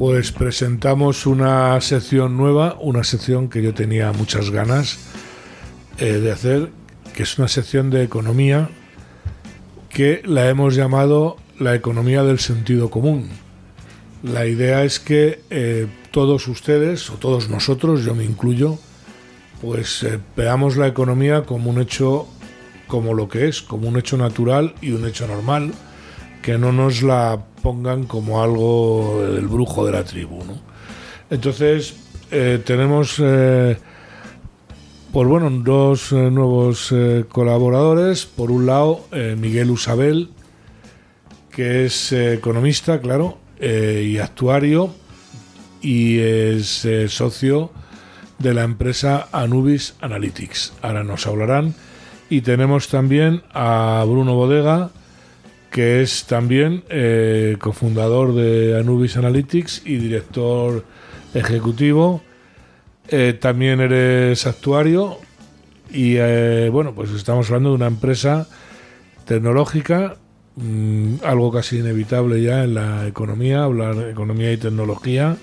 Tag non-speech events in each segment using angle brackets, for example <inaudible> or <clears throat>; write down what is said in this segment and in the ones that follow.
pues presentamos una sección nueva, una sección que yo tenía muchas ganas eh, de hacer, que es una sección de economía que la hemos llamado la economía del sentido común. La idea es que eh, todos ustedes, o todos nosotros, yo me incluyo, pues eh, veamos la economía como un hecho, como lo que es, como un hecho natural y un hecho normal, que no nos la pongan como algo del brujo de la tribu. Entonces, eh, tenemos, pues bueno, dos nuevos colaboradores. Por un lado, Miguel Usabel, que es economista, claro, y actuario y es eh, socio de la empresa Anubis Analytics. Ahora nos hablarán. Y tenemos también a Bruno Bodega, que es también eh, cofundador de Anubis Analytics y director ejecutivo. Eh, también eres actuario y bueno, pues estamos hablando de una empresa tecnológica, mm, algo casi inevitable ya en la economía, hablar de economía y tecnología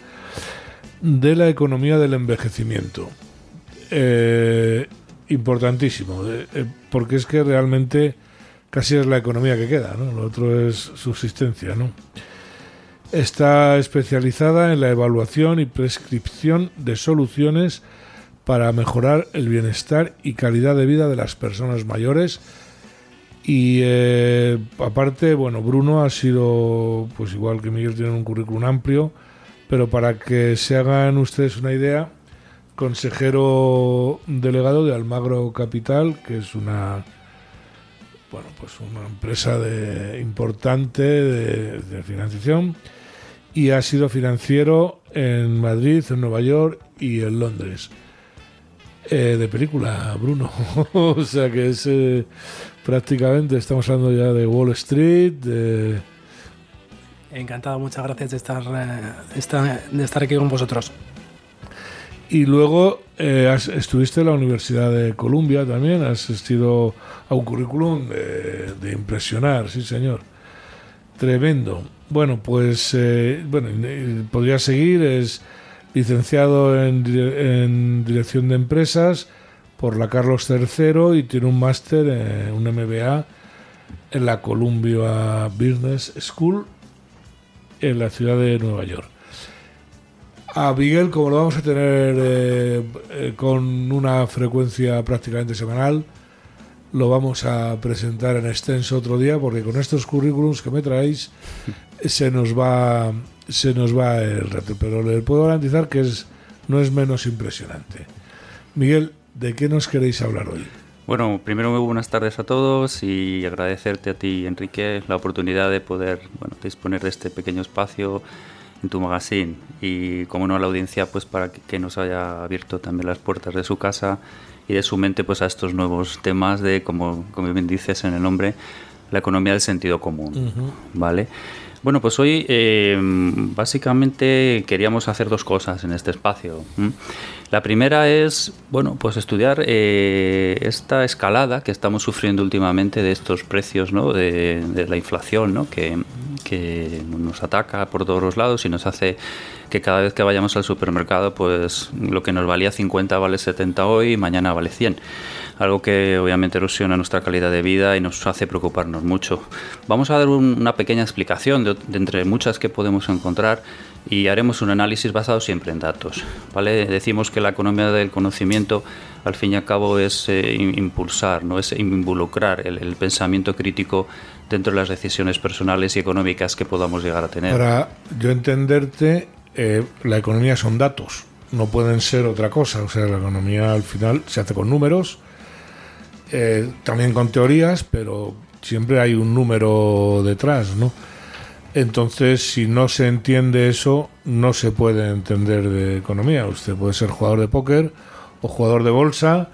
de la economía del envejecimiento. Eh, importantísimo, eh, eh, porque es que realmente casi es la economía que queda, ¿no? lo otro es subsistencia. ¿no? Está especializada en la evaluación y prescripción de soluciones para mejorar el bienestar y calidad de vida de las personas mayores. Y aparte, bueno, Bruno ha sido, pues igual que Miguel, tiene un currículum amplio pero para que se hagan ustedes una idea, consejero delegado de Almagro Capital, que es una bueno, pues una empresa de, importante de, financiación y ha sido financiero en Madrid, en Nueva York y en Londres. Eh, de película, Bruno. <laughs> o sea que es eh, prácticamente, estamos hablando ya de Wall Street, de Encantado, muchas gracias de estar, eh, de estar aquí con vosotros. Y luego eh, estuviste en la Universidad de Columbia también, has asistido a un currículum de, impresionar, sí señor. Tremendo. Bueno, pues eh, bueno, podría seguir, es licenciado en, en, Dirección de Empresas por la Carlos III y tiene un máster, un MBA en la Columbia Business School en la ciudad de Nueva York. A Miguel, como lo vamos a tener eh, eh, con una frecuencia prácticamente semanal, lo vamos a presentar en extenso otro día, porque con estos currículums que me traéis <laughs> se nos va se nos va el reto, pero le puedo garantizar que es no es menos impresionante. Miguel, ¿de qué nos queréis hablar hoy? Bueno, primero muy buenas tardes a todos y agradecerte a ti, Enrique, la oportunidad de poder bueno, disponer de este pequeño espacio en tu magazine y, como no, a la audiencia, pues para que, nos haya abierto también las puertas de su casa y de su mente pues a estos nuevos temas de, como, como bien dices en el nombre, la economía del sentido común, ¿vale? Bueno, pues hoy eh, básicamente queríamos hacer dos cosas en este espacio. La primera es, bueno, pues estudiar eh, esta escalada que estamos sufriendo últimamente de estos precios, ¿no? De, la inflación, ¿no? Que nos ataca por todos los lados y nos hace que cada vez que vayamos al supermercado, pues lo que nos valía 50 vale 70 hoy y mañana vale 100 algo que obviamente erosiona nuestra calidad de vida y nos hace preocuparnos mucho. Vamos a dar una pequeña explicación de, entre muchas que podemos encontrar y haremos un análisis basado siempre en datos. ¿vale? Decimos que la economía del conocimiento al fin y al cabo es eh, impulsar, ¿no? es involucrar el, pensamiento crítico dentro de las decisiones personales y económicas que podamos llegar a tener. Para yo entenderte, eh, la economía son datos, no pueden ser otra cosa. O sea, la economía al final se hace con números eh, también con teorías, pero siempre hay un número detrás, ¿no? Entonces, si no se entiende eso, no se puede entender de economía. Usted puede ser jugador de póker o jugador de bolsa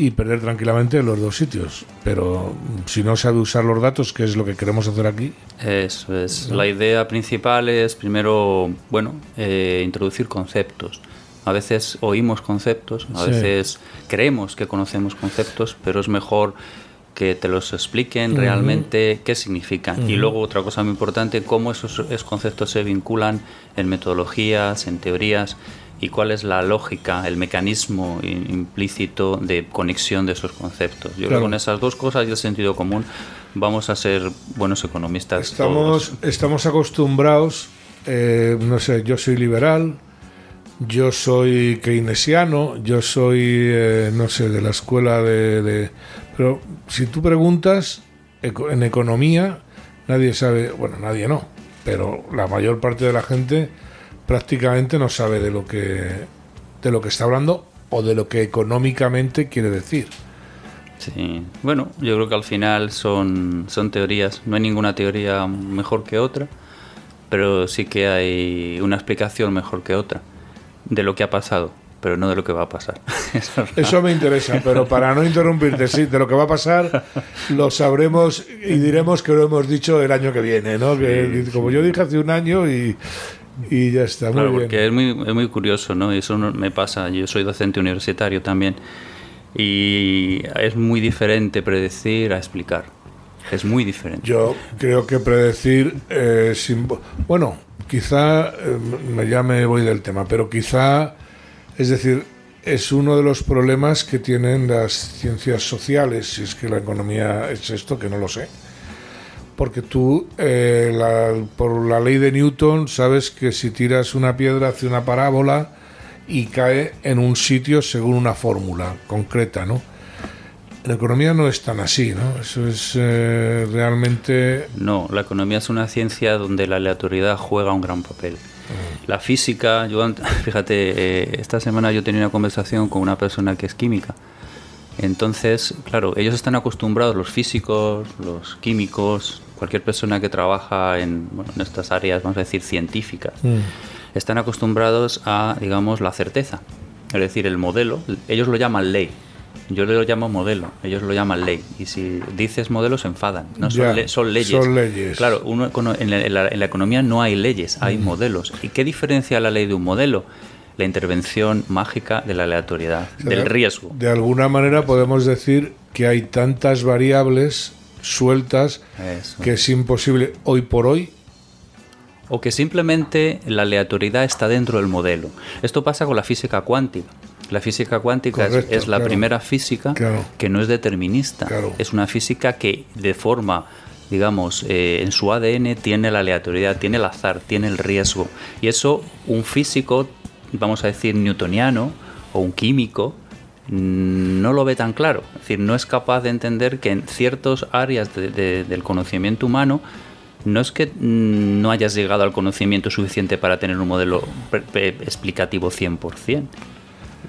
y perder tranquilamente en los dos sitios. Pero si no sabe usar los datos, que es lo que queremos hacer aquí. Eso es. La idea principal es primero, bueno, eh, introducir conceptos. A veces oímos conceptos, a veces creemos que conocemos conceptos, pero es mejor que te los expliquen realmente qué significan. Y luego otra cosa muy importante, cómo esos, esos conceptos se vinculan en metodologías, en teorías y cuál es la lógica, el mecanismo implícito de conexión de esos conceptos. Yo creo que con esas dos cosas y el sentido común vamos a ser buenos economistas. Estamos, estamos acostumbrados, eh, no sé, yo soy liberal, yo soy keynesiano, yo soy, eh, no sé, de la escuela de, de... Pero si tú preguntas en economía, nadie sabe, bueno, nadie no, pero la mayor parte de la gente prácticamente no sabe de lo que de lo que está hablando o de lo que económicamente quiere decir. Sí, bueno, yo creo que al final son, son teorías, no hay ninguna teoría mejor que otra, pero sí que hay una explicación mejor que otra de lo que ha pasado, pero no de lo que va a pasar. <laughs> Eso me interesa, pero para no interrumpirte, sí, de lo que va a pasar lo sabremos y diremos que lo hemos dicho el año que viene, ¿no? Que, como yo dije hace un año y, y ya está, muy claro, bien. porque es muy, es muy curioso, ¿no? Y eso no- me pasa, yo soy docente universitario también, y es muy diferente predecir a explicar. Es muy diferente. Yo creo que predecir, eh, sin- bueno, quizá, eh, ya me voy del tema, pero quizá, es decir, es uno de los problemas que tienen las ciencias sociales, si es que la economía es esto, que no lo sé. Porque tú, eh, la- por la ley de Newton, sabes que si tiras una piedra hace una parábola y cae en un sitio según una fórmula concreta, ¿no? En economía no es tan así, ¿no? Eso es eh, realmente... No, la economía es una ciencia donde la aleatoriedad juega un gran papel. La física, yo <laughs> fíjate, eh, esta semana yo tenía una conversación con una persona que es química. Entonces, claro, ellos están acostumbrados, los físicos, los químicos, cualquier persona que trabaja en, bueno, en estas áreas, vamos a decir, científicas, están acostumbrados a, digamos, la certeza. Es decir, el modelo, ellos lo llaman ley. Yo lo llamo modelo, ellos lo llaman ley. Y si dices modelo se enfadan. No son, Ya, le- son leyes. son leyes. Claro, uno, en, la, en la- en la economía no hay leyes, hay modelos. ¿Y qué diferencia la ley de un modelo? La intervención mágica de la aleatoriedad, del riesgo. De alguna manera podemos decir que hay tantas variables sueltas Eso. que es imposible hoy por hoy. O que simplemente la aleatoriedad está dentro del modelo. Esto pasa con la física cuántica. La física cuántica es- Correcto, es, la claro. primera física Claro. que no es determinista. Claro. Es una física que de forma, digamos, eh, en su ADN tiene la aleatoriedad, tiene el azar, tiene el riesgo. Y eso un físico, vamos a decir, newtoniano o un químico, no lo ve tan claro. Es decir, no es capaz de entender que en ciertas áreas de- de- del conocimiento humano no es que mm, no hayas llegado al conocimiento suficiente para tener un modelo explicativo 100%,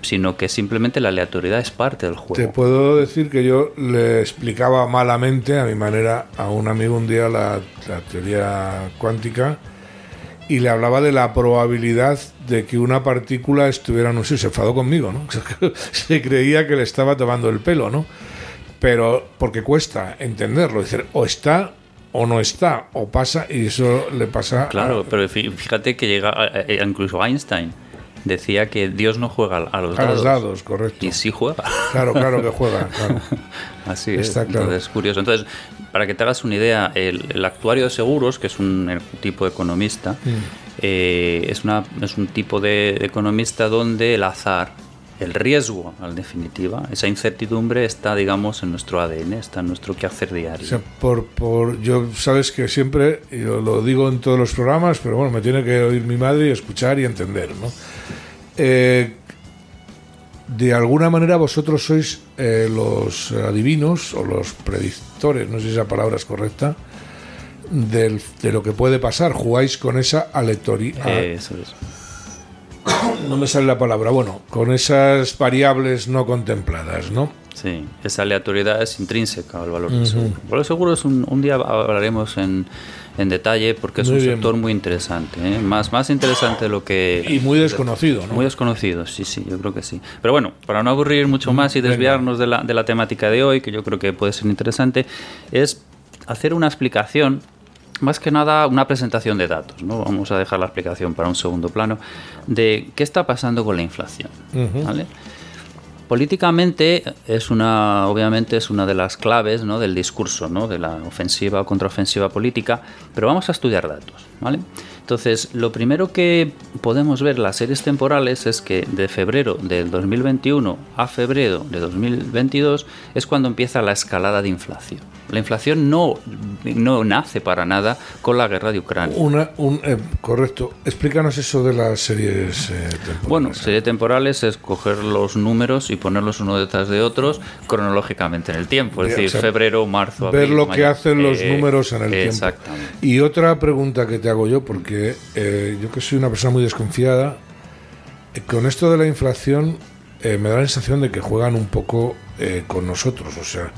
sino que simplemente la aleatoriedad es parte del Te juego. puedo decir que yo le explicaba malamente, a mi manera, a un amigo un día la, la teoría cuántica y le hablaba de la probabilidad de que una partícula estuviera, no sé, se enfadó conmigo, ¿no? <laughs> se creía que le estaba tomando el pelo, ¿no? Pero porque cuesta entenderlo, decir, o está o no está, o pasa, y eso le pasa a- Claro, pero fí- fíjate que llega, eh, eh, incluso Einstein decía que Dios no juega a los a dados. los dados, correcto. Y sí juega. Claro, claro que juega, <laughs> claro. Así Está es. claro. Entonces, curioso. Entonces, para que te hagas una idea, el, el actuario de seguros, que es un tipo de economista, Mm. eh, es, una, es un tipo de economista donde el azar, el riesgo, en definitiva, esa incertidumbre está, digamos, en nuestro ADN, está en nuestro quehacer diario. O sea, por, por, yo sabes que siempre, y lo, digo en todos los programas, pero bueno, me tiene que oír mi madre y escuchar y entender, ¿no? Eh, de alguna manera vosotros sois eh, los adivinos o los predictores, no sé si esa palabra es correcta, del- de lo que puede pasar. Jugáis con esa aleatoria. Eso es. <coughs> no me sale la palabra. Bueno, con esas variables no contempladas, ¿no? Sí, esa aleatoriedad es intrínseca al valor del seguro. El valor seguro es un, un día hablaremos en, en detalle porque es Muy un bien. sector muy interesante, ¿eh? más, más interesante de lo que... Y muy desconocido, ¿no? Muy desconocido, sí, sí, yo creo que sí. Pero bueno, para no aburrir mucho más y desviarnos de la, de la temática de hoy, que yo creo que puede ser interesante, es hacer una explicación, más que nada una presentación de datos, ¿no? Vamos a dejar la explicación para un segundo plano, de qué está pasando con la inflación, ¿vale? políticamente es una, obviamente es una de las claves ¿no? del discurso, ¿no? de la ofensiva o contraofensiva política, pero vamos a estudiar datos, ¿vale? Entonces, lo primero que podemos ver las series temporales es que de febrero del 2021 a febrero de 2022 es cuando empieza la escalada de inflación. La inflación no, no nace para nada con la guerra de Ucrania. Una, un, eh, correcto. Explícanos eso de las series eh, temporales. Bueno, series temporales es coger los números y ponerlos uno detrás de otros cronológicamente en el tiempo. Es decir, o sea, febrero, marzo, ver abril, lo que hacen los Eh, números en el tiempo. Exactamente. Y otra pregunta que te hago yo, porque eh, yo que soy una persona muy desconfiada, con esto de la inflación eh, me da la sensación de que juegan un poco eh, con nosotros. O sea,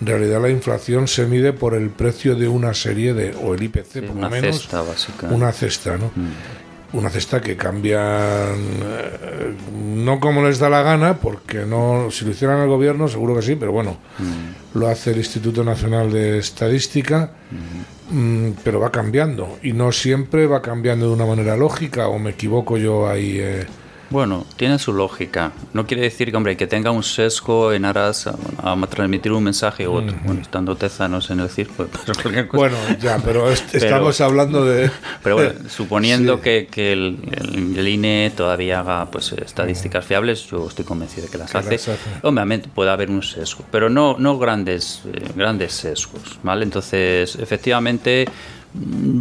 en realidad la inflación se mide por el precio de una serie de, o el IPC, Sí, por una lo menos. cesta básica. Una cesta, ¿no? Mm. Una cesta que cambian eh, no como les da la gana, porque no si lo hicieran el gobierno seguro que sí, pero bueno, Mm. lo hace el Instituto Nacional de Estadística, mm, pero va cambiando y no siempre va cambiando de una manera lógica o me equivoco yo ahí. eh. Bueno, tiene su lógica. No quiere decir que, hombre, que tenga un sesgo en aras a, a transmitir un mensaje u otro. Bueno, estando tezanos en el circo, pues <laughs> cosa. Bueno, ya, pero est- Pero- estamos hablando de... <laughs> Pero bueno, <laughs> suponiendo Sí. que, que el, el- el INE todavía haga pues estadísticas fiables, yo estoy convencido de que las Que hace. las hace. Obviamente puede haber un sesgo, pero no, no grandes, eh, grandes sesgos, ¿vale? Entonces, efectivamente, mm,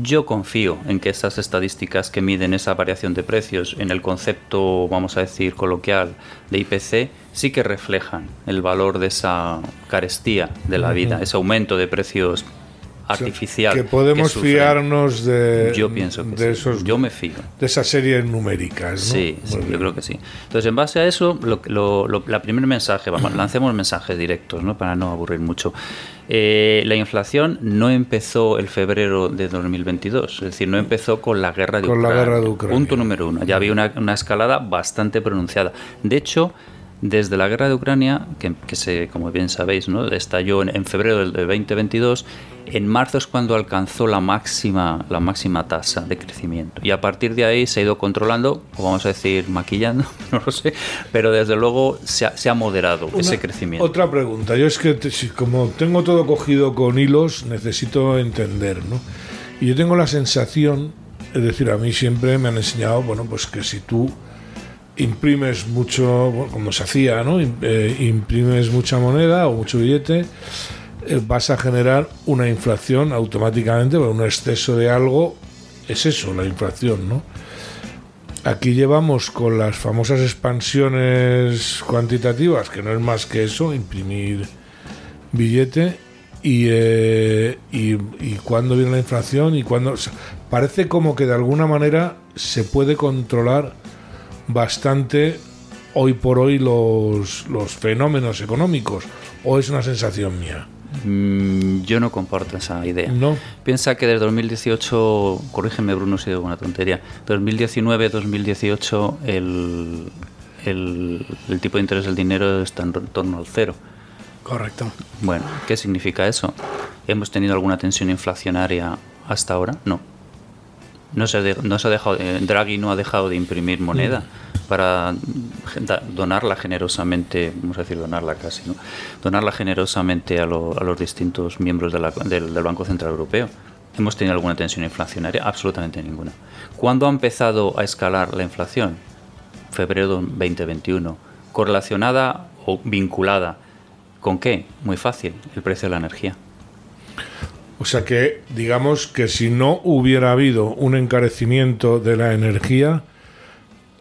yo confío en que esas estadísticas que miden esa variación de precios en el concepto, vamos a decir, coloquial de IPC, sí que reflejan el valor de esa carestía de la vida, ese aumento de precios artificial. que podemos fiarnos de, Yo pienso que de sí. esos Yo me fío. de esas series numéricas. ¿no? Sí, yo creo que sí. Entonces, en base a eso, lo, lo, lo- la primer mensaje, vamos, lancemos mensajes directos, ¿no? Para no aburrir mucho. Eh, la inflación no empezó el febrero de 2022, es decir, no empezó con la guerra de Con la guerra de Ucrania. Punto número uno. Ya había una, una escalada bastante pronunciada. De hecho, desde la guerra de Ucrania, que, que se, como bien sabéis, ¿no? estalló en, en febrero del, del 2022, en marzo es cuando alcanzó la máxima, la máxima tasa de crecimiento. Y a partir de ahí se ha ido controlando, o vamos a decir maquillando, <laughs> no lo sé, pero desde luego se ha, se ha moderado ese Una- crecimiento. Otra pregunta. Yo es que te- si- como tengo todo cogido con hilos, necesito entender, ¿no? Y yo tengo la sensación, es decir, a mí siempre me han enseñado, bueno, pues que si tú imprimes mucho, como se hacía, ¿no? Eh, imprimes mucha moneda o mucho billete, eh, vas a generar una inflación automáticamente, bueno, un exceso de algo, es eso, la inflación, ¿no? Aquí llevamos con las famosas expansiones cuantitativas, que no es más que eso, imprimir billete, y, eh, y, cuándo viene la inflación y cuándo... parece como que de alguna manera se puede controlar bastante hoy por hoy los, los fenómenos económicos, o es una sensación mía. Mm, yo no comparto esa idea. No. Piensa que desde 2018, corrígeme Bruno si digo una tontería, 2019-2018 el, el, el tipo de interés del dinero está en torno al cero. Correcto. Bueno, ¿qué significa eso? ¿Hemos tenido alguna tensión inflacionaria hasta ahora? No. No se, de- no se ha dejado, eh, Draghi no ha dejado de imprimir moneda para da- donarla generosamente, vamos a decir donarla casi, ¿no? Donarla generosamente a, lo- a los distintos miembros de la- del, del Banco Central Europeo. ¿Hemos tenido alguna tensión inflacionaria? Absolutamente ninguna. ¿Cuándo ha empezado a escalar la inflación? Febrero 2021. ¿Correlacionada o vinculada con qué? Muy fácil, el precio de la energía. O sea que, digamos que si no hubiera habido un encarecimiento de la energía,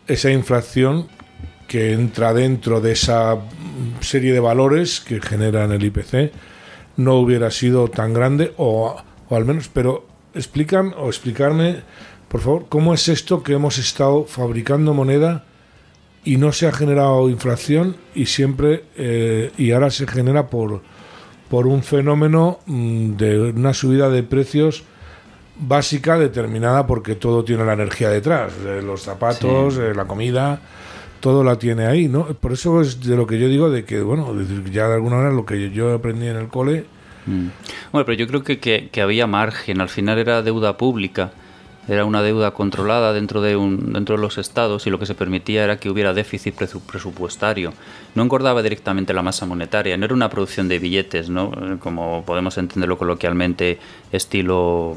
esa inflación que entra dentro de esa serie de valores que generan el IPC no hubiera sido tan grande o, o al menos, pero explican o explicarme, por favor, cómo es esto que hemos estado fabricando moneda y no se ha generado inflación y siempre eh, y ahora se genera por por un fenómeno mm, de una subida de precios básica determinada porque todo tiene la energía detrás, eh, los zapatos, eh, la comida, todo la tiene ahí, ¿no? Por eso es de lo que yo digo de que, bueno, ya de alguna manera lo que yo aprendí en el cole, Mm. Bueno, pero yo creo que, que- que había margen, al final era deuda pública era una deuda controlada dentro de, un, dentro de los estados y lo que se permitía era que hubiera déficit presupuestario. No engordaba directamente la masa monetaria, no era una producción de billetes, ¿no? como podemos entenderlo coloquialmente, estilo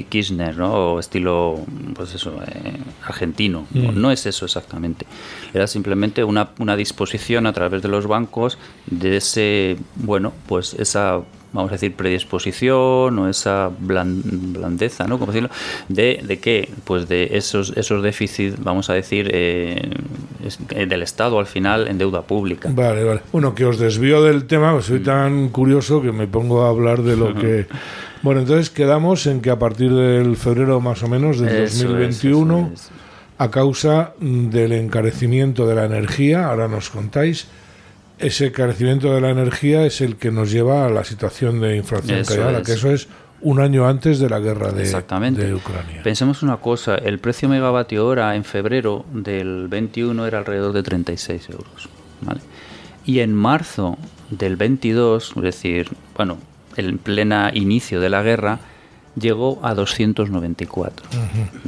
Kirchner, ¿no? O estilo, pues eso, eh, argentino. Mm. No, es eso exactamente. Era simplemente una, una disposición a través de los bancos de ese, bueno, pues esa vamos a decir, predisposición o esa blandeza, ¿no? ¿Cómo decirlo? De, de qué? Pues de esos, esos déficits, vamos a decir, eh, eh, del Estado al final en deuda pública. Vale, vale. Bueno, que os desvío del tema, soy mm. tan curioso que me pongo a hablar de lo que... <laughs> Bueno, entonces quedamos en que a partir del febrero más o menos del 2021, a causa del encarecimiento de la energía, ahora nos contáis, ese encarecimiento de la energía es el que nos lleva a la situación de inflación que que eso es un año antes de la guerra de, de, Ucrania. Pensemos una cosa, el precio megavatio hora en febrero del 21 era alrededor de 36 euros. ¿vale? Y en marzo del 22, es decir, bueno, en plena inicio de la guerra, llegó a 294.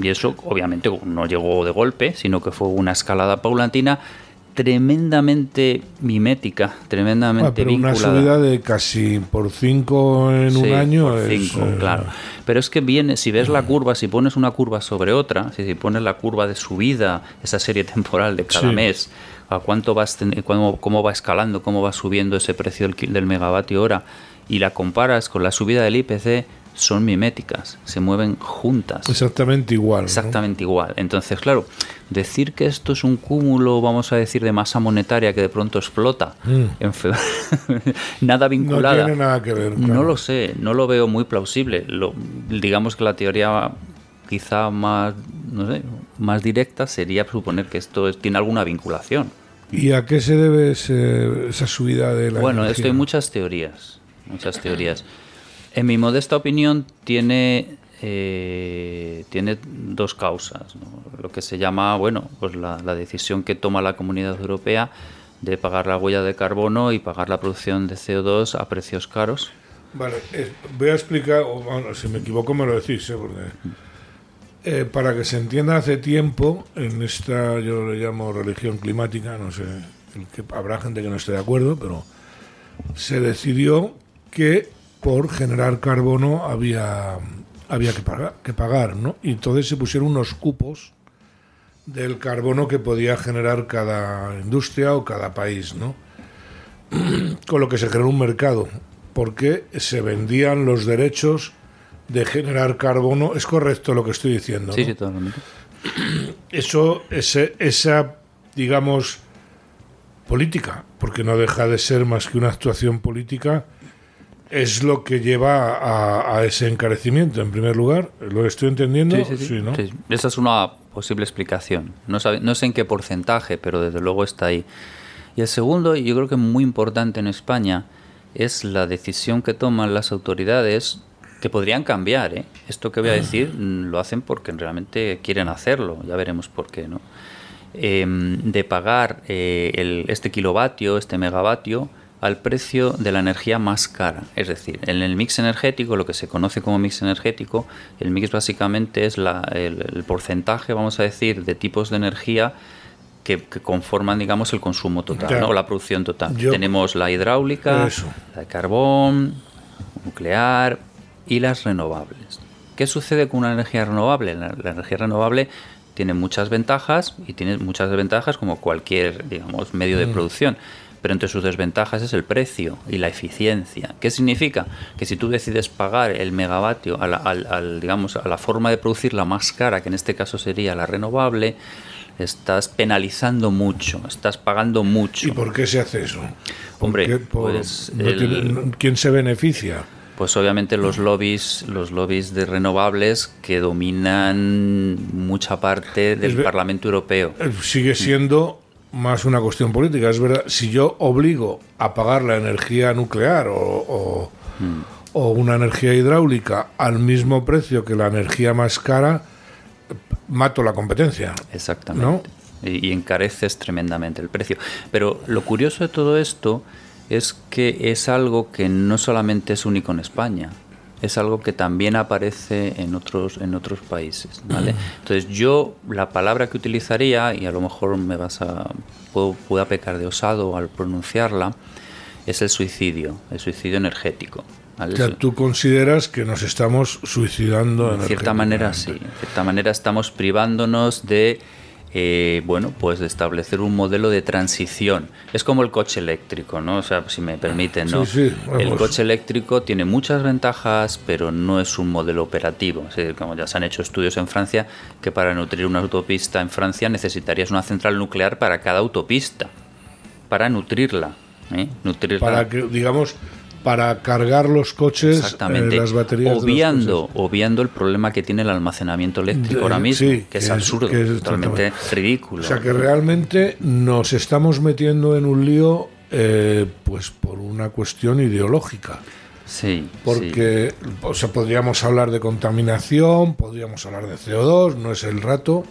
Y eso obviamente no llegó de golpe, sino que fue una escalada paulatina tremendamente mimética, tremendamente ah, pero Una subida de casi por 5 en un año. Por cinco, eh, claro. Pero es que viene, si ves la curva, si pones una curva sobre otra, si, pones la curva de subida, esa serie <laughs> temporal de cada mes, a cuánto vas, cómo, cómo va escalando, cómo va subiendo ese precio del, del megavatio hora, y la comparas con la subida del IPC, son miméticas, se mueven juntas. Exactamente igual. Exactamente igual. Entonces, claro, decir que esto es un cúmulo, vamos a decir, de masa monetaria que de pronto explota, mm. en <laughs> nada vinculada. No tiene nada que ver. No lo sé, no lo veo muy plausible. Lo, digamos que la teoría quizá más, no sé, más directa sería suponer que esto tiene alguna vinculación. ¿Y a qué se debe esa subida de la Bueno, esto hay muchas teorías, muchas teorías. En mi modesta opinión, tiene, eh, tiene dos causas. Lo que se llama, bueno, pues la, decisión que toma la Comunidad Europea de pagar la huella de carbono y pagar la producción de CO2 a precios caros. Vale, eh, voy a explicar, si me equivoco me lo decís, ¿eh? porque para que se entienda hace tiempo, en esta yo le llamo religión climática, no sé, que habrá gente que no esté de acuerdo, pero se decidió que por generar carbono había, había que, pagar, que pagar, ¿no? Y entonces se pusieron unos cupos del carbono que podía generar cada industria o cada país, ¿no? <clears throat> Con lo que se generó un mercado, porque se vendían los derechos de generar carbono. Es correcto lo que estoy diciendo. Sí, sí, totalmente. <clears throat> Eso, ese, esa, digamos, política, porque no deja de ser más que una actuación política es lo que lleva a, ese encarecimiento, en primer lugar. ¿Lo estoy entendiendo? Sí, sí, sí. Esa es una posible explicación. No, no sé en qué porcentaje, pero desde luego está ahí. Y el segundo, y yo creo que muy importante en España, es la decisión que toman las autoridades que podrían cambiar. ¿eh? Esto que voy a decir mm, lo hacen porque realmente quieren hacerlo, ya veremos por qué. ¿no? Em, de pagar eh, el, este kilovatio, este megavatio, al precio de la energía más cara. Es decir, en el mix energético, lo que se conoce como mix energético, el mix básicamente es el, porcentaje, vamos a decir, de tipos de energía que, conforman, digamos, el consumo total, o la producción total. Tenemos la hidráulica, la de carbón, nuclear y las renovables. ¿Qué sucede con una energía renovable? La, energía renovable tiene muchas ventajas y tiene muchas desventajas como cualquier, digamos, medio de mm. producción pero entre sus desventajas es el precio y la eficiencia. ¿Qué significa? Que si tú decides pagar el megavatio a la, digamos, a la forma de producir la más cara, que en este caso sería la renovable, estás penalizando mucho, estás pagando mucho. ¿Y por qué se hace eso? Hombre, pues ¿quién se beneficia? Pues obviamente los lobbies, los lobbies de renovables que dominan mucha parte del Parlamento Europeo. Eh, sigue siendo más una cuestión política. Es verdad, si yo obligo a pagar la energía nuclear o, o, una energía hidráulica al mismo precio que la energía más cara, mato la competencia. Exactamente. Y, encareces tremendamente el precio. Pero lo curioso de todo esto es que es algo que no solamente es único en España. Es algo que también aparece en otros, en otros países. ¿vale? Entonces yo la palabra que utilizaría, y a lo mejor me vas a, puedo, pueda pecar de osado al pronunciarla, es el suicidio, el suicidio energético. O sea, tú consideras que nos estamos suicidando. En cierta manera sí, en cierta manera estamos privándonos de eh, bueno, pues establecer un modelo de transición. Es como el coche eléctrico, ¿no? O sea, si me permiten, ¿no? el coche eléctrico tiene muchas ventajas, pero no es un modelo operativo. como ya se han hecho estudios en Francia, que para nutrir una autopista en Francia necesitarías una central nuclear para cada autopista, para nutrirla. ¿eh? nutrirla. Para que, digamos, para cargar los coches, Exactamente. Eh, las baterías. Obviando, obviando el problema que tiene el almacenamiento eléctrico ahora mismo, que, es absurdo, totalmente ridículo. O sea que realmente nos estamos metiendo en un lío, eh, pues por una cuestión ideológica. Sí. Porque O sea, podríamos hablar de contaminación, podríamos hablar de CO2, no es el rato,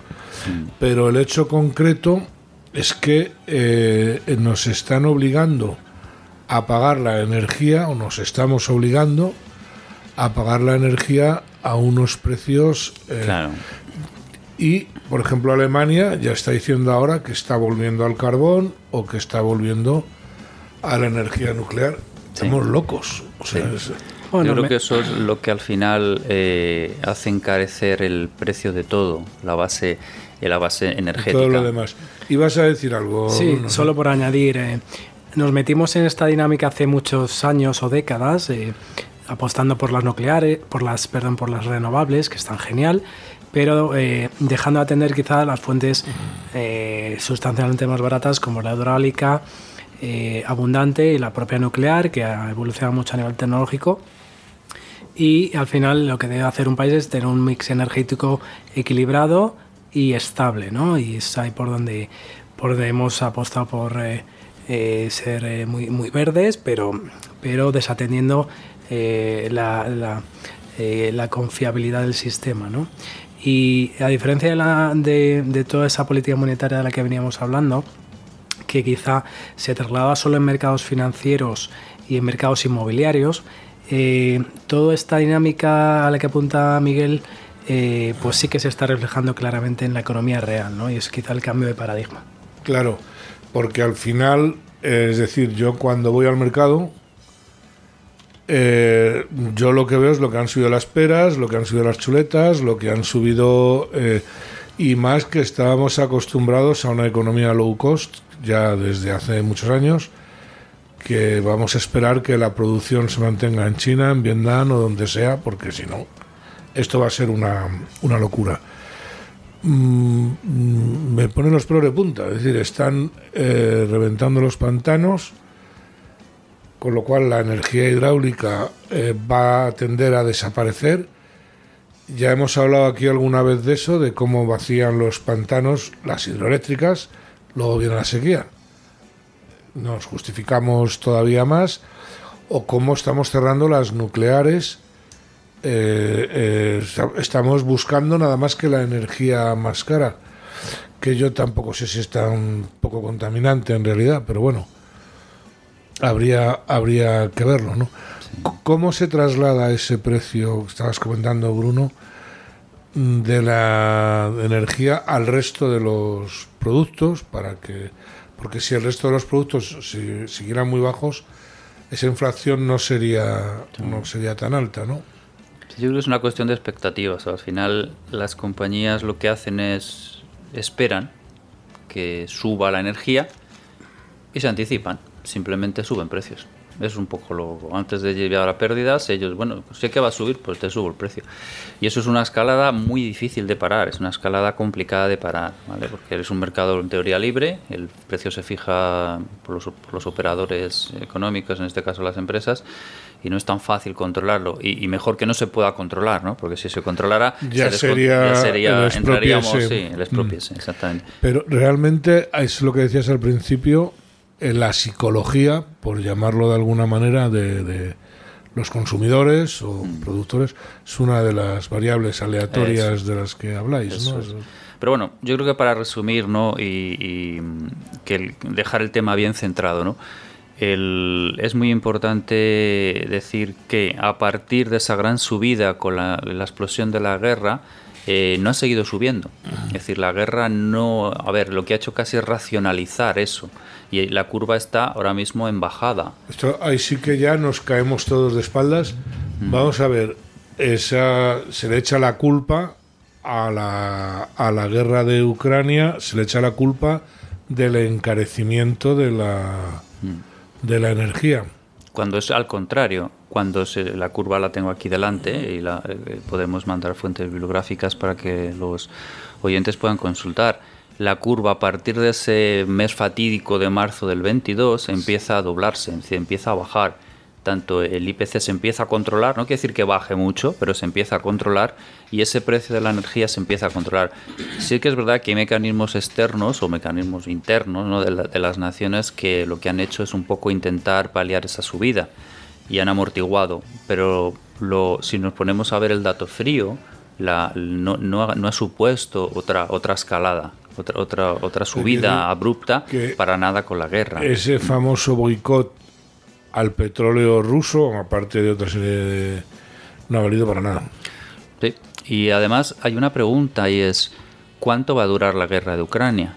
pero el hecho concreto es que eh, nos están obligando a pagar la energía, o nos estamos obligando a pagar la energía a unos precios. Eh, claro. Y, por ejemplo, Alemania ya está diciendo ahora que está volviendo al carbón o que está volviendo a la energía nuclear. Estamos locos. Yo creo que eso es lo que al final eh, hace encarecer el precio de todo, la base, la base energética. Todo lo demás. ¿Y vas a decir algo? Sí, solo por añadir. Eh, nos metimos en esta dinámica hace muchos años o décadas, eh, apostando por las nucleares, por las, perdón, por las renovables, que están genial, pero eh, dejando de atender quizás las fuentes eh, sustancialmente más baratas como la hidráulica abundante y la propia nuclear, que ha evolucionado mucho a nivel tecnológico. Y al final lo que debe hacer un país es tener un mix energético equilibrado y estable, ¿no? Y es ahí por donde, por donde hemos apostado por eh, ser eh, muy, muy verdes, pero, pero desatendiendo eh, la, la, confiabilidad del sistema. ¿no? Y a diferencia de, la, de, de, toda esa política monetaria de la que veníamos hablando, que quizá se trasladaba solo en mercados financieros y en mercados inmobiliarios, toda esta dinámica a la que apunta Miguel, pues sí que se está reflejando claramente en la economía real, ¿no? y es quizá el cambio de paradigma. Claro, porque al final, eh, es decir, yo cuando voy al mercado, eh, yo lo que veo es lo que han subido las peras, lo que han subido las chuletas, lo que han subido, eh, y más que estábamos acostumbrados a una economía low cost ya desde hace muchos años, que vamos a esperar que la producción se mantenga en China, en Vietnam o donde sea, porque si no, esto va a ser una, una locura. Mm, me ponen los pelos de punta. Es decir, están eh, reventando los pantanos, con lo cual la energía hidráulica eh, va a tender a desaparecer. Ya hemos hablado aquí alguna vez de eso, de cómo vacían los pantanos las hidroeléctricas, luego viene la sequía. Nos justificamos todavía más, o cómo estamos cerrando las nucleares eh, eh, estamos buscando nada más que la energía más cara, que yo tampoco sé si está un poco contaminante en realidad, pero bueno, habría, habría que verlo, ¿no? ¿Cómo se traslada ese precio, estabas comentando Bruno, de la energía al resto de los productos para que porque si el resto de los productos siguieran muy bajos esa inflación no sería no sería tan alta, ¿no? Yo creo que es una cuestión de expectativas. Al final las compañías lo que hacen es esperan que suba la energía y se anticipan. Simplemente suben precios. Es un poco lo antes de llegar a pérdidas, ellos, bueno, sé que va a subir, pues te subo el precio. Y eso es una escalada muy difícil de parar, es una escalada complicada de parar, ¿vale? Porque eres un mercado en teoría libre, el precio se fija por los, por los operadores económicos, en este caso las empresas, y no es tan fácil controlarlo y, mejor que no se pueda controlar, ¿no? Porque si se controlara ya, sería, sería entraríamos sí, el expropiese, mm. exactamente. Pero realmente es lo que decías al principio, la psicología, por llamarlo de alguna manera, de, los consumidores o mm. productores es una de las variables aleatorias de las que habláis, ¿no? Pero bueno, yo creo que para resumir, ¿no? Y, y que dejar el tema bien centrado, ¿no? es muy importante decir que a partir de esa gran subida con la, explosión de la guerra, eh, no ha seguido subiendo. Es decir, la guerra no... A ver, lo que ha hecho casi es racionalizar eso. Y la curva está ahora mismo en bajada. Esto, ahí sí que ya nos caemos todos de espaldas. Vamos a ver, esa, se le echa la culpa a la, a la guerra de Ucrania, se le echa la culpa del encarecimiento de la de la energía. Cuando es al contrario, cuando se, la curva la tengo aquí delante y eh, podemos mandar fuentes bibliográficas para que los oyentes puedan consultar. La curva a partir de ese mes fatídico de marzo del 22 empieza a doblarse, empieza a bajar tanto el IPC se empieza a controlar, no quiere decir que baje mucho, pero se empieza a controlar y ese precio de la energía se empieza a controlar. Sí que es verdad que hay mecanismos externos o mecanismos internos de, las naciones que lo que han hecho es un poco intentar paliar esa subida y han amortiguado, pero lo, si nos ponemos a ver el dato frío, la, no, no, ha, supuesto otra, otra escalada, otra, otra, otra subida abrupta para nada con la guerra. Ese famoso boicot al petróleo ruso, aparte de otra serie de... no ha valido para nada. Sí, y además hay una pregunta y es, ¿cuánto va a durar la guerra de Ucrania?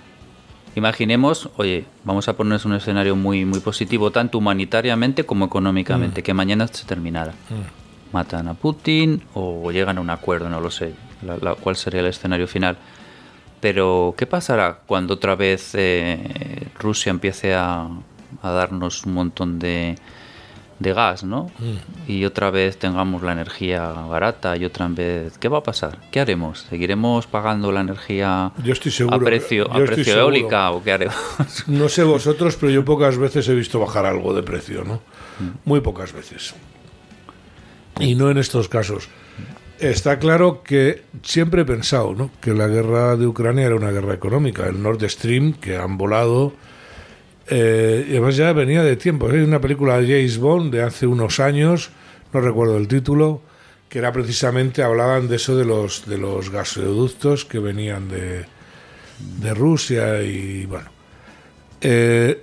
Imaginemos, oye, vamos a ponernos un escenario muy, muy positivo, tanto humanitariamente como económicamente, mm. que mañana se terminara. Mm. Matan a Putin o llegan a un acuerdo, no lo sé, la, cuál sería el escenario final. Pero, ¿qué pasará cuando otra vez eh, Rusia empiece a, a darnos un montón de, de gas, ¿no? Mm. Y otra vez tengamos la energía barata y otra vez, ¿qué va a pasar? ¿Qué haremos? ¿Seguiremos pagando la energía yo estoy seguro, a precio, a precio eólica o qué haremos? No sé vosotros, pero yo pocas veces he visto bajar algo de precio, ¿no? Mm. Muy pocas veces. Y no en estos casos. Está claro que siempre he pensado ¿no? que la guerra de Ucrania era una guerra económica. El Nord Stream, que han volado eh, y además ya venía de tiempo. Hay una película de James Bond de hace unos años, no recuerdo el título, que era precisamente, hablaban de eso de los, de los gasoductos que venían de, de Rusia y bueno. Eh,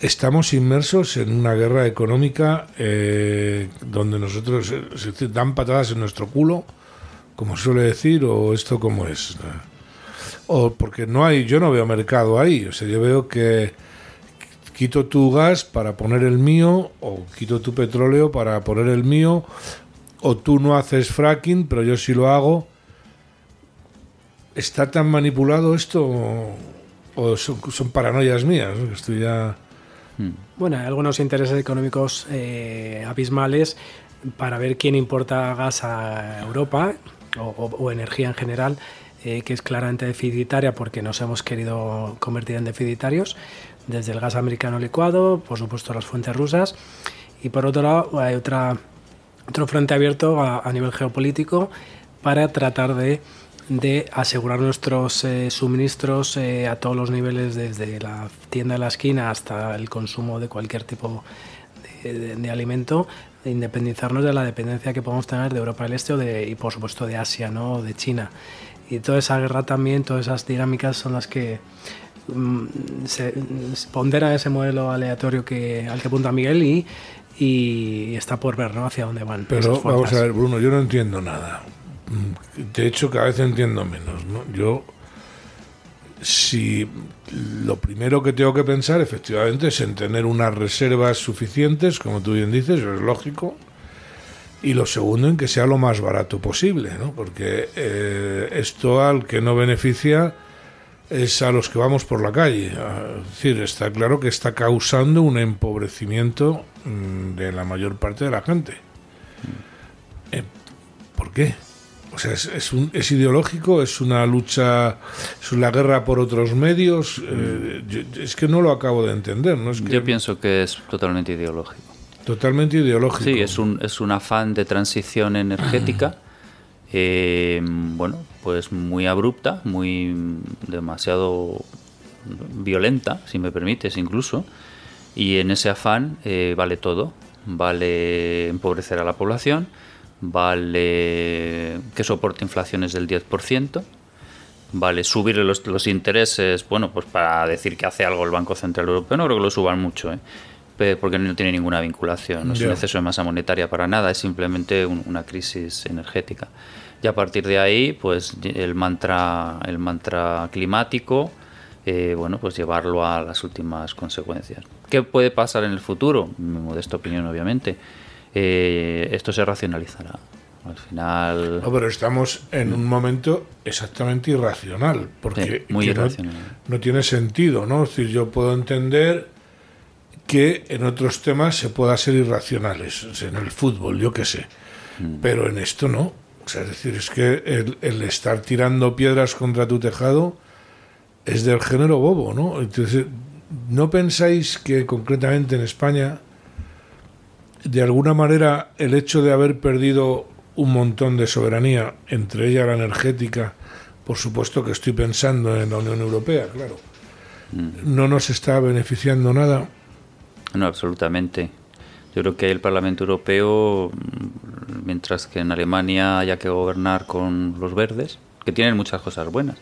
estamos inmersos en una guerra económica eh, donde nosotros dan patadas en nuestro culo, como suele decir, o esto como es. O porque no hay, yo no veo mercado ahí. O sea, yo veo que quito tu gas para poner el mío, o quito tu petróleo para poner el mío, o tú no haces fracking, pero yo sí lo hago. ¿Está tan manipulado esto o son, paranoias mías? Estoy ya... Hmm. Bueno, hay algunos intereses económicos eh, abismales para ver quién importa gas a Europa o, energía en general, eh, que es claramente deficitaria porque nos hemos querido convertir en deficitarios desde el gas americano licuado, por supuesto las fuentes rusas, y por otro lado hay otra, otro frente abierto a, nivel geopolítico para tratar de, de asegurar nuestros eh, suministros eh, a todos los niveles, desde la tienda de la esquina hasta el consumo de cualquier tipo de, alimento, de independizarnos de la dependencia que podemos tener de Europa del Este o de, y por supuesto de Asia, ¿no? de China. Y toda esa guerra también, todas esas dinámicas son las que se, pondera ese modelo aleatorio que, al que apunta Miguel y, y está por ver ¿no? hacia dónde van. Pero vamos a ver, Bruno, yo no entiendo nada. Mm, de hecho, cada vez entiendo menos. ¿no? Yo, si lo primero que tengo que pensar, efectivamente, es en tener unas reservas suficientes, como tú bien dices, es lógico. Y lo segundo, en que sea lo más barato posible, ¿no? porque eh, esto al que no beneficia es a los que vamos por la calle. Es decir, está claro que está causando un empobrecimiento mm, de la mayor parte de la gente. Eh, ¿Por qué? O sea, es, un, es, ideológico, es una lucha, es una guerra por otros medios. Eh, es que no lo acabo de entender. ¿no? Es que yo pienso que es totalmente ideológico. Totalmente ideológico. Sí, es un, es un afán de transición energética. Eh, bueno, pues muy abrupta, muy demasiado violenta, si me permites incluso, y en ese afán eh, vale todo, vale empobrecer a la población, vale que soporte inflaciones del 10%, vale subir los, los, intereses, bueno, pues para decir que hace algo el Banco Central Europeo, no creo que lo suban mucho, ¿eh? porque no tiene ninguna vinculación, no es un exceso de masa monetaria para nada, es simplemente una crisis energética. Y a partir de ahí, pues el mantra, el mantra climático, eh, bueno, pues llevarlo a las últimas consecuencias. ¿Qué puede pasar en el futuro? Mi modesta opinión, obviamente. Eh, esto se racionalizará. Al final. No, pero estamos en un momento exactamente irracional, porque muy irracional. No, tiene sentido, ¿no? Es decir, yo puedo entender que en otros temas se pueda ser irracionales, en el fútbol, yo qué sé, mm. pero en esto no. O sea, es decir, es que el, el estar tirando piedras contra tu tejado es del género bobo, ¿no? Entonces, ¿no pensáis que concretamente en España, de alguna manera, el hecho de haber perdido un montón de soberanía, entre ella la energética, por supuesto que estoy pensando en la Unión Europea, claro, mm. no nos está beneficiando nada? No, absolutamente. Yo creo que el Parlamento Europeo, mientras que en Alemania haya que gobernar con los verdes, que tienen muchas cosas buenas,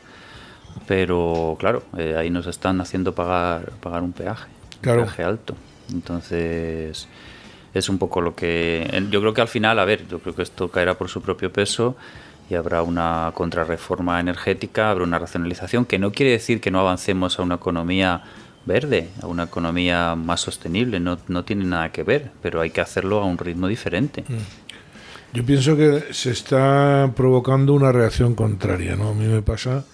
pero claro, eh, ahí nos están haciendo pagar, pagar un peaje, un peaje alto. Entonces, es un poco lo que. Yo creo que al final, a ver, yo creo que esto caerá por su propio peso y habrá una contrarreforma energética, habrá una racionalización, que no quiere decir que no avancemos a una economía verde, a una economía más sostenible, no, no tiene nada que ver, pero hay que hacerlo a un ritmo diferente. Mm. Yo pienso que se está provocando una reacción contraria, ¿no? A mí me pasa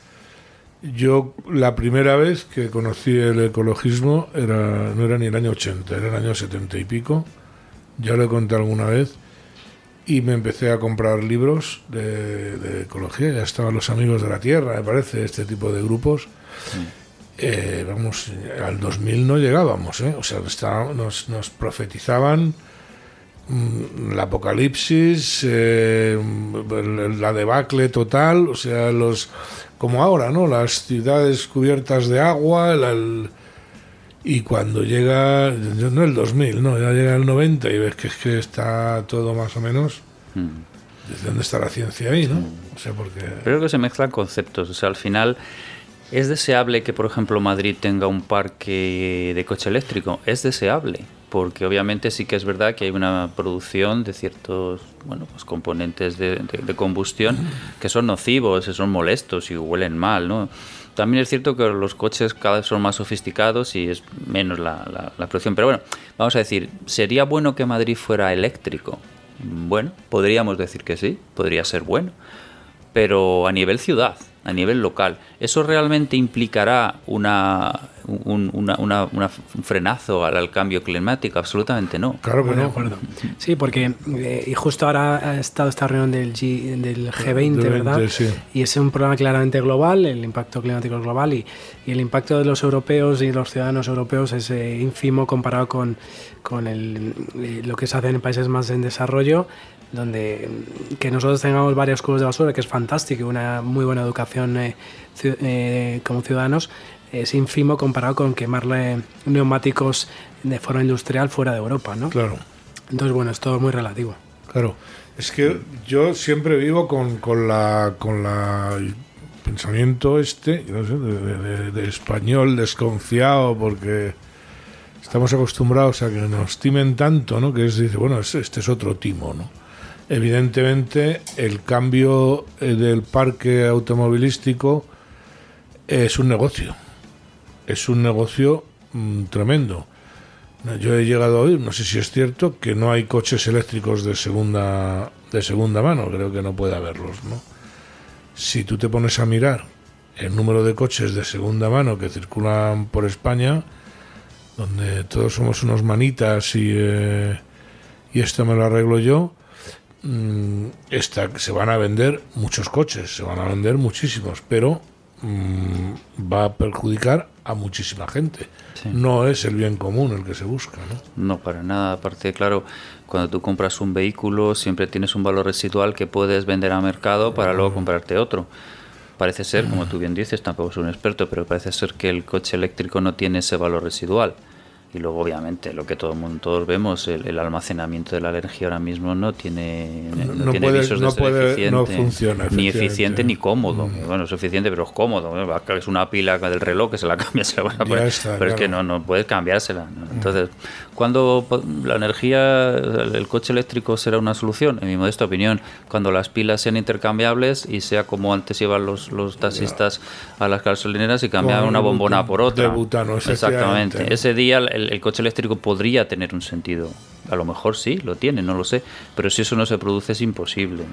yo la primera vez que conocí el ecologismo era, no era ni el año 80, era el año 70 y pico. Ya lo he contado alguna vez. Y me empecé a comprar libros de, ecología. Ya estaban los amigos de la tierra, me parece, este tipo de grupos. Eh, vamos, al 2000 no llegábamos, ¿eh? O sea, nos, nos profetizaban el apocalipsis, eh, la debacle total, o sea, los como ahora, ¿no? Las ciudades cubiertas de agua, y cuando llega, no el 2000, no, ya llega el 90 y ves que es que está todo más o menos. Mm. ¿Desde dónde está la ciencia ahí, no? O sea, porque... Creo que se mezclan conceptos. O sea, al final, ¿es deseable que, por ejemplo, Madrid tenga un parque de coche eléctrico? Es deseable porque obviamente sí que es verdad que hay una producción de ciertos bueno, pues componentes de, combustión que son nocivos, son molestos y huelen mal, ¿no? También es cierto que los coches cada vez son más sofisticados y es menos la, la producción. Pero bueno, vamos a decir, ¿sería bueno que Madrid fuera eléctrico? Bueno, podríamos decir que sí, podría ser bueno. Pero a nivel ciudad, a nivel local. ¿Eso realmente implicará una, un, una, frenazo al, cambio climático? Absolutamente no. Claro que no. Sí, porque eh, y justo ahora ha estado esta reunión del, G, del G20, ¿verdad? Y es un problema claramente global, el impacto climático es global y, y el impacto de los europeos y los ciudadanos europeos es eh, ínfimo comparado con, con el, eh, lo que se hace en países más en desarrollo donde que nosotros tengamos varios cubos de basura, que es fantástico, y una muy buena educación eh, eh, como ciudadanos, es ínfimo comparado con quemarle neumáticos de forma industrial fuera de Europa, ¿no? Claro. Entonces, bueno, es todo muy relativo. Claro. Es que yo siempre vivo con, con la con la pensamiento este de, español desconfiado porque estamos acostumbrados a que nos timen tanto, ¿no? Que es dice, bueno, este es otro timo, ¿no? Evidentemente, el cambio eh, del parque automovilístico es un negocio. Es un negocio mm, tremendo. Yo he llegado a oír, no sé si es cierto, que no hay coches eléctricos de segunda de segunda mano, creo que no puede haberlos, ¿no? Si tú te pones a mirar el número de coches de segunda mano que circulan por España, donde todos somos unos manitas y, eh, y esto me lo arreglo yo, Mm, se van a vender muchos coches, se van a vender muchísimos, pero mm, va a perjudicar a muchísima gente. No es el bien común el que se busca. ¿no? no, para nada. Aparte, claro, cuando tú compras un vehículo siempre tienes un valor residual que puedes vender a mercado para luego comprarte otro. Parece ser, como tú bien dices, tampoco soy un experto, pero parece ser que el coche eléctrico no tiene ese valor residual Y luego, obviamente, lo que todo el mundo, todos vemos, el, almacenamiento de la energía ahora mismo no tiene, no, tiene visos de ser eficiente, funciona, ni eficiente ni cómodo. Mm. Bueno, es eficiente, pero es cómodo. Es una pila del reloj que se la <laughs> cambia, se la van a poner, pero es que no, no puedes cambiársela. Mm. Entonces, cuando la energía, el coche eléctrico será una solución, en mi modesta opinión, cuando las pilas sean intercambiables y sea como antes iban los, los taxistas a las gasolineras y cambiaban una bombona por otra. Exactamente. Ese día el, el, coche eléctrico podría tener un sentido. A lo mejor sí, lo tiene, no lo sé. Pero si eso no se produce es imposible.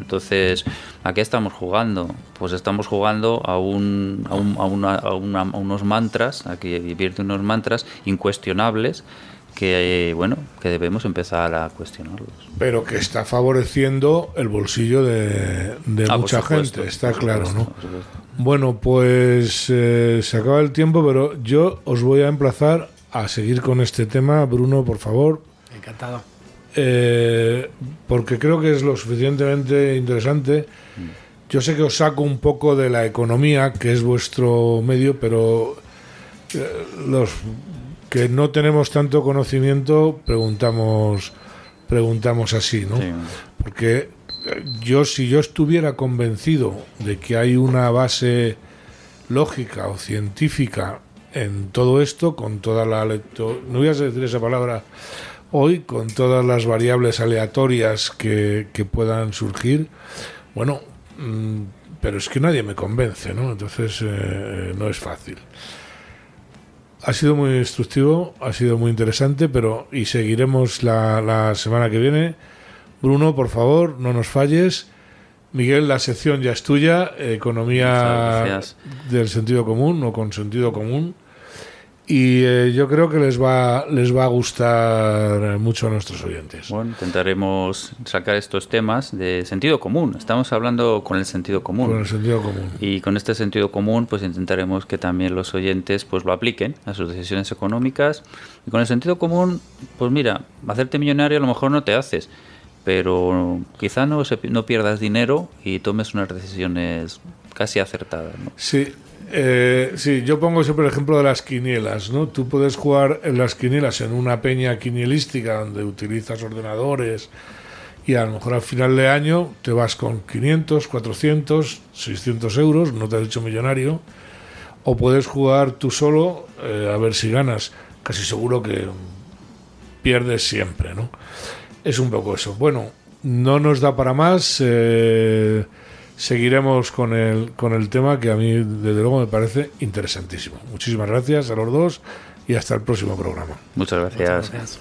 Entonces, ¿a qué estamos jugando? Pues estamos jugando a, un, a, un, a, una, a, una, unos mantras, a que vivierte unos mantras incuestionables que bueno que debemos empezar a cuestionarlos pero que está favoreciendo el bolsillo de, ah, mucha gente está claro no bueno pues eh, se acaba el tiempo pero yo os voy a emplazar a seguir con este tema. Bruno por favor. Encantado. Eh, porque creo que es lo suficientemente interesante. Yo sé que os saco un poco de la economía que es vuestro medio pero eh, los que no tenemos tanto conocimiento, preguntamos, preguntamos así, ¿no? Porque yo, si yo estuviera convencido de que hay una base lógica o científica en todo esto, con toda la no voy a decir esa palabra hoy, con todas las variables aleatorias que, que puedan surgir, bueno, mm, pero es que nadie me convence, ¿no? Entonces eh, no es fácil. Ha sido muy instructivo, ha sido muy interesante, pero y seguiremos la, la semana que viene. Bruno, por favor, no nos falles. Miguel, la sección ya es tuya, economía del sentido común o con sentido común y eh, yo creo que les va les va a gustar mucho a nuestros oyentes. Bueno, intentaremos sacar estos temas de sentido común. Estamos hablando con el sentido común. Con el sentido común. Y con este sentido común, pues intentaremos que también los oyentes pues lo apliquen a sus decisiones económicas. Y con el sentido común, pues mira, hacerte millonario a lo mejor no te haces, pero quizá no, no pierdas dinero y tomes unas decisiones casi acertadas. ¿no? Sí, eh, sí, yo pongo siempre el ejemplo de las quinielas, ¿no? Tú puedes jugar en las quinielas en una peña quinielística donde utilizas ordenadores y a lo mejor al final de año te vas con 500, 400, 600 euros, no te has hecho millonario, o puedes jugar tú solo eh, a ver si ganas. Casi seguro que pierdes siempre, ¿no? Es un poco eso. Bueno, no nos da para más. Eh, seguiremos con el, con el tema que a mí, desde luego, me parece interesantísimo. Muchísimas gracias a los dos y hasta el próximo programa. Muchas gracias.